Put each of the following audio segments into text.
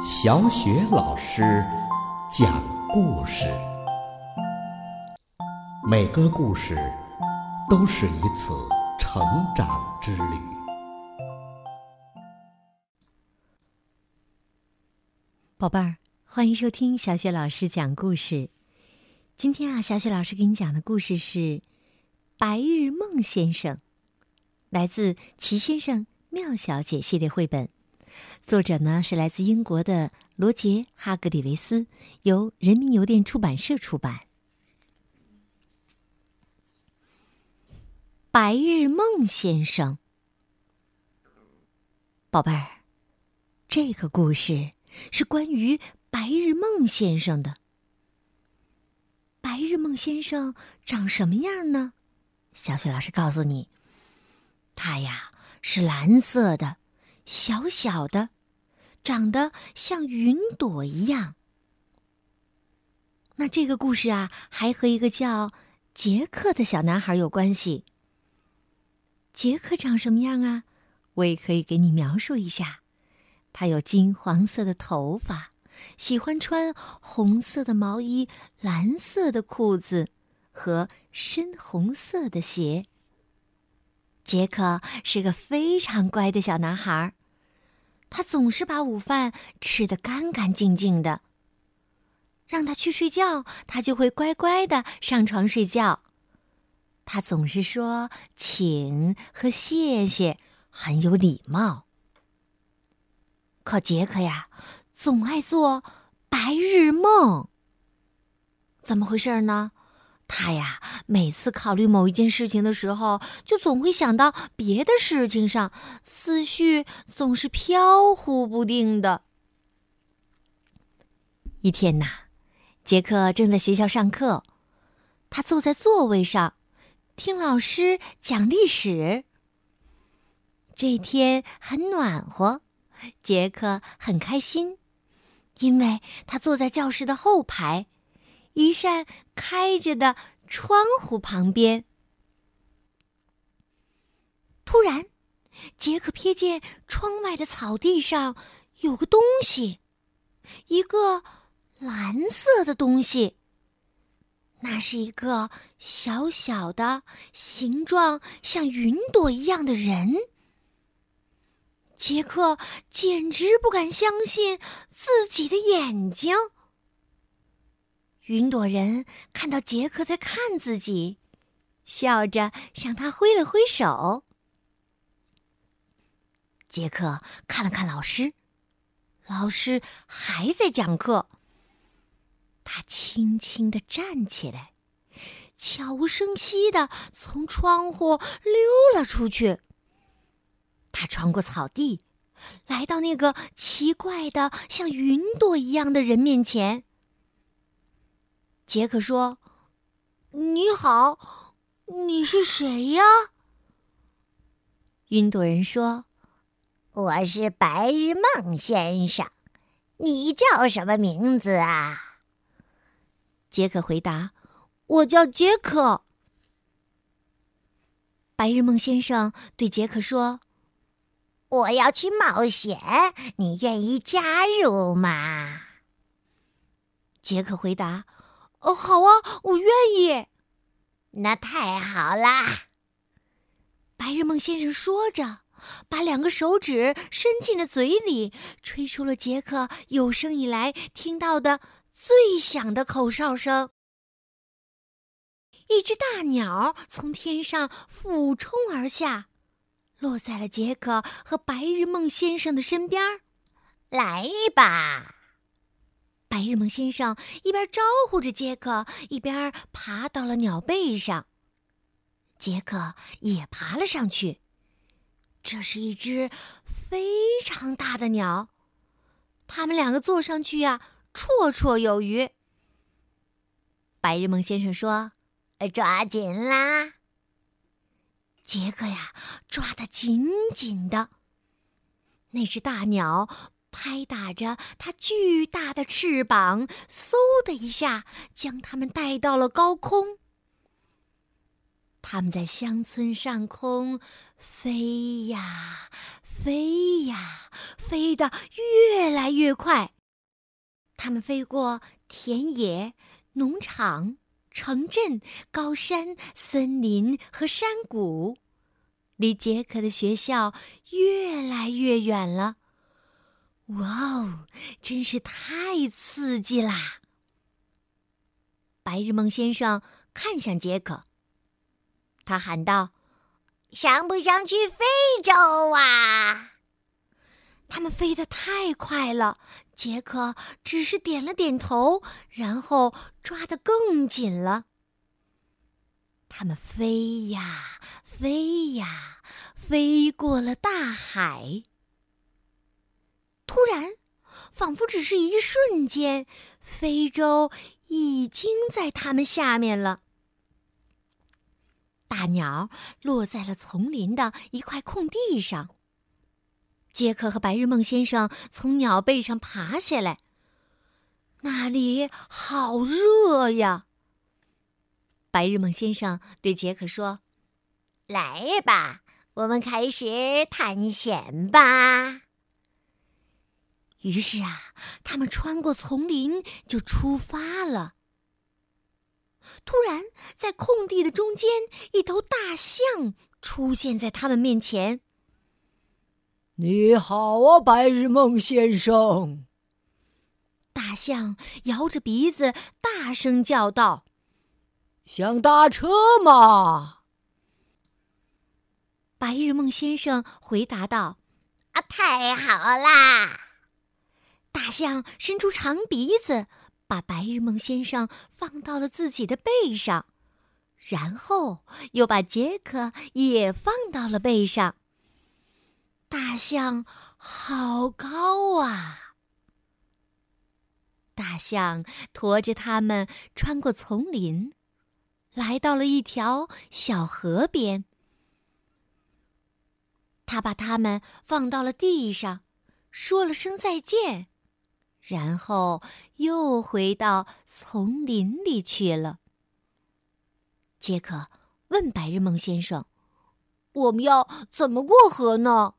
小雪老师讲故事，每个故事都是一次成长之旅。宝贝儿，欢迎收听小雪老师讲故事。今天啊，小雪老师给你讲的故事是《白日梦先生》，来自《齐先生妙小姐》系列绘本。作者呢是来自英国的罗杰·哈格里维斯，由人民邮电出版社出版。白日梦先生，宝贝儿，这个故事是关于白日梦先生的。白日梦先生长什么样呢？小雪老师告诉你，他呀是蓝色的。小小的，长得像云朵一样。那这个故事啊，还和一个叫杰克的小男孩有关系。杰克长什么样啊？我也可以给你描述一下。他有金黄色的头发，喜欢穿红色的毛衣、蓝色的裤子和深红色的鞋。杰克是个非常乖的小男孩。他总是把午饭吃得干干净净的。让他去睡觉，他就会乖乖的上床睡觉。他总是说“请”和“谢谢”，很有礼貌。可杰克呀，总爱做白日梦。怎么回事呢？他呀，每次考虑某一件事情的时候，就总会想到别的事情上，思绪总是飘忽不定的。一天呐，杰克正在学校上课，他坐在座位上，听老师讲历史。这天很暖和，杰克很开心，因为他坐在教室的后排。一扇开着的窗户旁边，突然，杰克瞥见窗外的草地上有个东西，一个蓝色的东西。那是一个小小的、形状像云朵一样的人。杰克简直不敢相信自己的眼睛。云朵人看到杰克在看自己，笑着向他挥了挥手。杰克看了看老师，老师还在讲课。他轻轻的站起来，悄无声息的从窗户溜了出去。他穿过草地，来到那个奇怪的像云朵一样的人面前。杰克说：“你好，你是谁呀？”云朵人说：“我是白日梦先生，你叫什么名字啊？”杰克回答：“我叫杰克。”白日梦先生对杰克说：“我要去冒险，你愿意加入吗？”杰克回答。哦，好啊，我愿意。那太好啦！白日梦先生说着，把两个手指伸进了嘴里，吹出了杰克有生以来听到的最响的口哨声。一只大鸟从天上俯冲而下，落在了杰克和白日梦先生的身边。来吧！白日梦先生一边招呼着杰克，一边爬到了鸟背上。杰克也爬了上去。这是一只非常大的鸟，他们两个坐上去呀，绰绰有余。白日梦先生说：“抓紧啦！”杰克呀，抓得紧紧的。那只大鸟。拍打着它巨大的翅膀，嗖的一下将它们带到了高空。他们在乡村上空飞呀飞呀，飞得越来越快。他们飞过田野、农场、城镇、高山、森林和山谷，离杰克的学校越来越远了。哇哦，真是太刺激啦！白日梦先生看向杰克，他喊道：“想不想去非洲啊？”他们飞得太快了，杰克只是点了点头，然后抓得更紧了。他们飞呀飞呀，飞过了大海。突然，仿佛只是一瞬间，非洲已经在他们下面了。大鸟落在了丛林的一块空地上。杰克和白日梦先生从鸟背上爬下来，那里好热呀。白日梦先生对杰克说：“来吧，我们开始探险吧。”于是啊，他们穿过丛林就出发了。突然，在空地的中间，一头大象出现在他们面前。“你好啊，白日梦先生！”大象摇着鼻子大声叫道，“想搭车吗？”白日梦先生回答道：“啊，太好啦！”大象伸出长鼻子，把白日梦先生放到了自己的背上，然后又把杰克也放到了背上。大象好高啊！大象驮着他们穿过丛林，来到了一条小河边。他把他们放到了地上，说了声再见。然后又回到丛林里去了。杰克问白日梦先生：“我们要怎么过河呢？”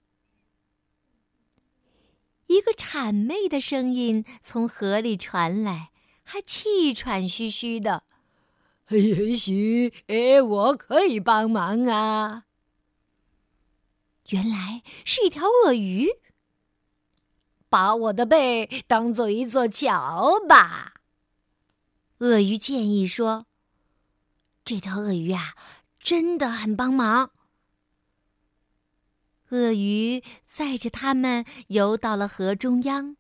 一个谄媚的声音从河里传来，还气喘吁吁的：“也许，哎，我可以帮忙啊。”原来是一条鳄鱼。把我的背当做一座桥吧，鳄鱼建议说：“这条鳄鱼啊，真的很帮忙。”鳄鱼载着他们游到了河中央。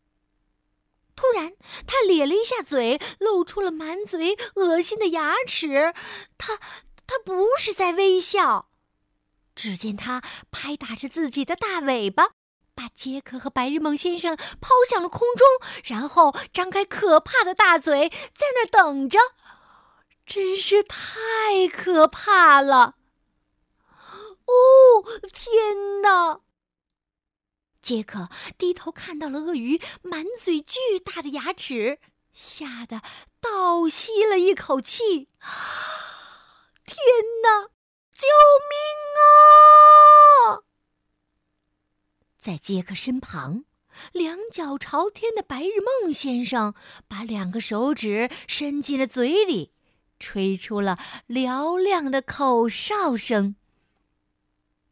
突然，他咧了一下嘴，露出了满嘴恶心的牙齿。他，他不是在微笑。只见他拍打着自己的大尾巴。把杰克和白日梦先生抛向了空中，然后张开可怕的大嘴，在那儿等着，真是太可怕了！哦，天哪！杰克低头看到了鳄鱼满嘴巨大的牙齿，吓得倒吸了一口气。天哪！救命啊！在杰克身旁，两脚朝天的白日梦先生把两个手指伸进了嘴里，吹出了嘹亮的口哨声。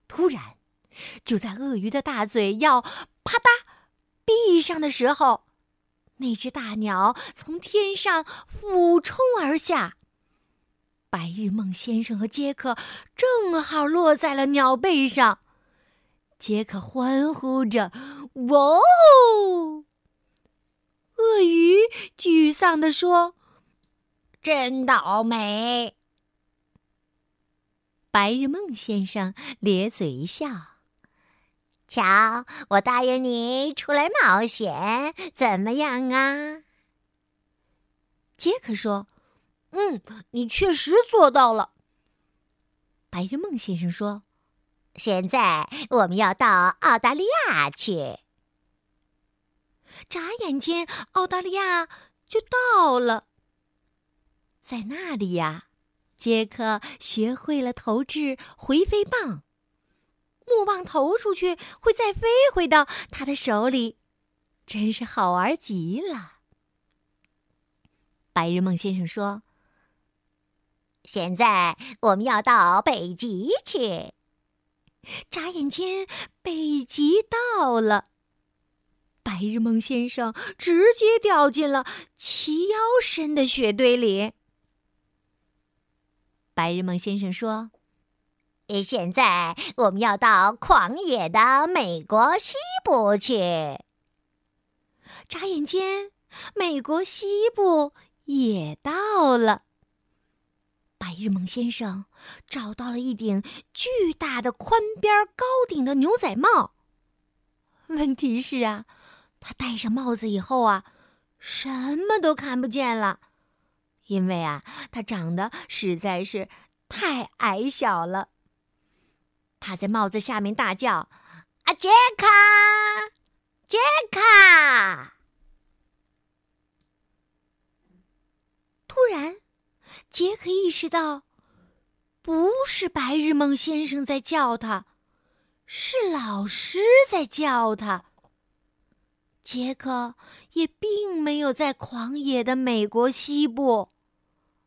突然，就在鳄鱼的大嘴要啪嗒闭上的时候，那只大鸟从天上俯冲而下，白日梦先生和杰克正好落在了鸟背上。杰克欢呼着：“哇哦！”鳄鱼沮丧地说：“真倒霉。”白日梦先生咧嘴一笑：“瞧，我答应你出来冒险，怎么样啊？”杰克说：“嗯，你确实做到了。”白日梦先生说。现在我们要到澳大利亚去。眨眼间，澳大利亚就到了。在那里呀，杰克学会了投掷回飞棒。木棒投出去会再飞回到他的手里，真是好玩极了。白日梦先生说：“现在我们要到北极去。”眨眼间，北极到了。白日梦先生直接掉进了齐腰深的雪堆里。白日梦先生说：“现在我们要到狂野的美国西部去。”眨眼间，美国西部也到了。日梦先生找到了一顶巨大的宽边高顶的牛仔帽。问题是啊，他戴上帽子以后啊，什么都看不见了，因为啊，他长得实在是太矮小了。他在帽子下面大叫：“啊，杰克，杰克！”突然。杰克意识到，不是白日梦先生在叫他，是老师在叫他。杰克也并没有在狂野的美国西部，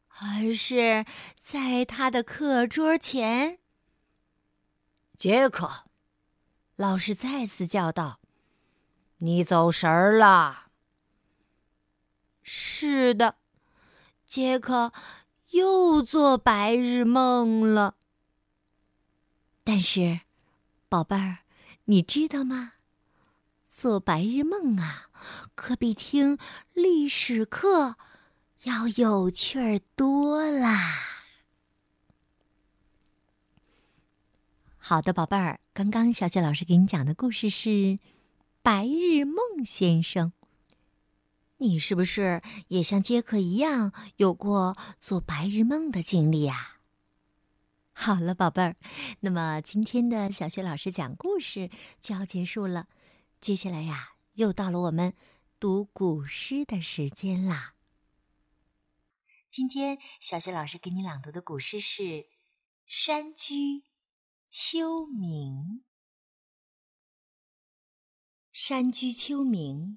而是在他的课桌前。杰克，老师再次叫道：“你走神儿了。”是的，杰克。又做白日梦了。但是，宝贝儿，你知道吗？做白日梦啊，可比听历史课要有趣儿多啦。好的，宝贝儿，刚刚小雪老师给你讲的故事是《白日梦先生》。你是不是也像杰克一样有过做白日梦的经历呀？好了，宝贝儿，那么今天的小学老师讲故事就要结束了，接下来呀，又到了我们读古诗的时间啦。今天小学老师给你朗读的古诗是《山居秋暝》。《山居秋暝》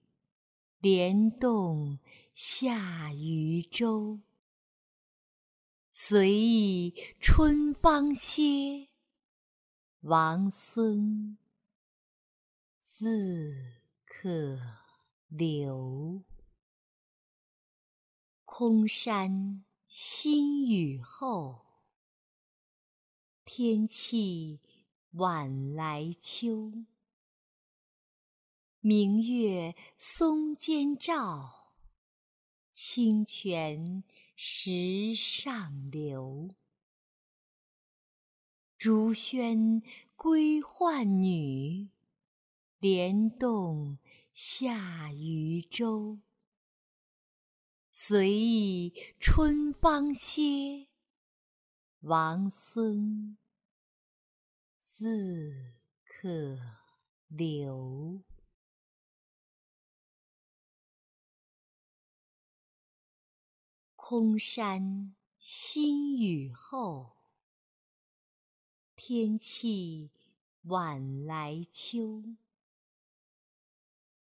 莲动下渔舟。随意春芳歇，王孙自可留。空山新雨后，天气晚来秋。明月松间照，清泉。石上流，竹喧归浣女，莲动下渔舟。随意春芳歇，王孙自可留。空山新雨后，天气晚来秋。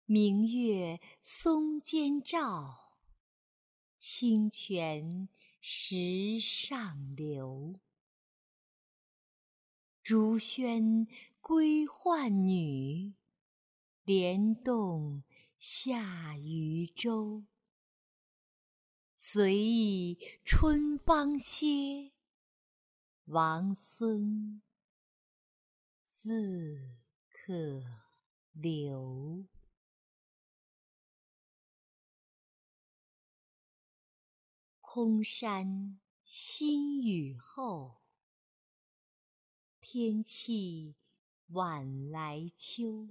明月松间照，清泉石上流。竹喧归浣女，莲动下渔舟。随意春芳歇，王孙自可留。空山新雨后，天气晚来秋。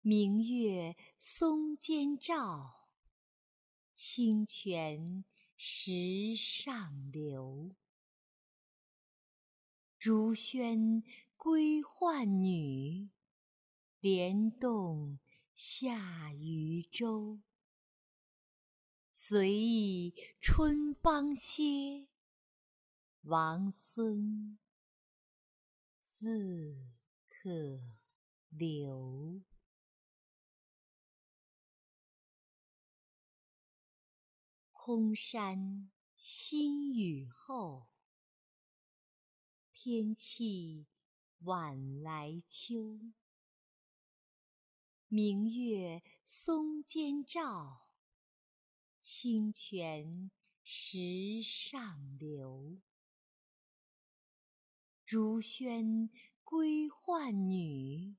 明月松间照，清泉石上流。竹喧归浣女，莲动下渔舟。随意春芳歇，王孙自可留。空山新雨后，天气晚来秋。明月松间照，清泉石上流。竹喧归浣女，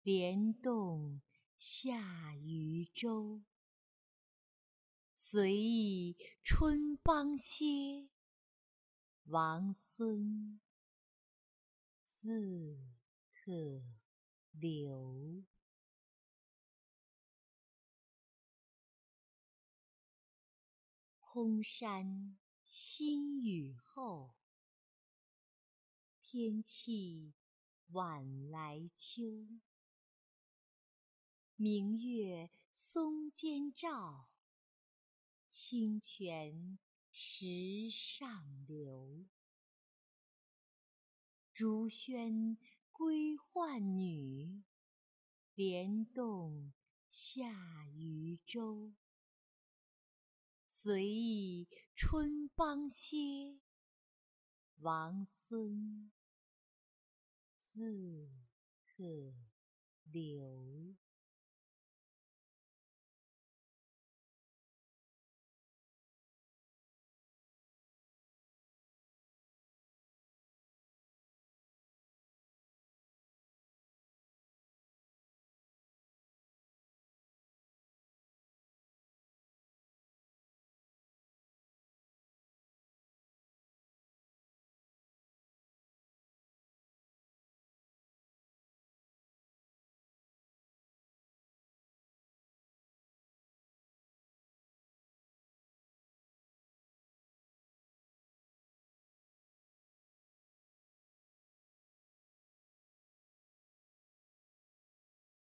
莲动下渔舟。随意春芳歇，王孙自可留。空山新雨后，天气晚来秋。明月松间照。清泉石上流。竹喧归浣女，莲动下渔舟。随意春芳歇，王孙自可留。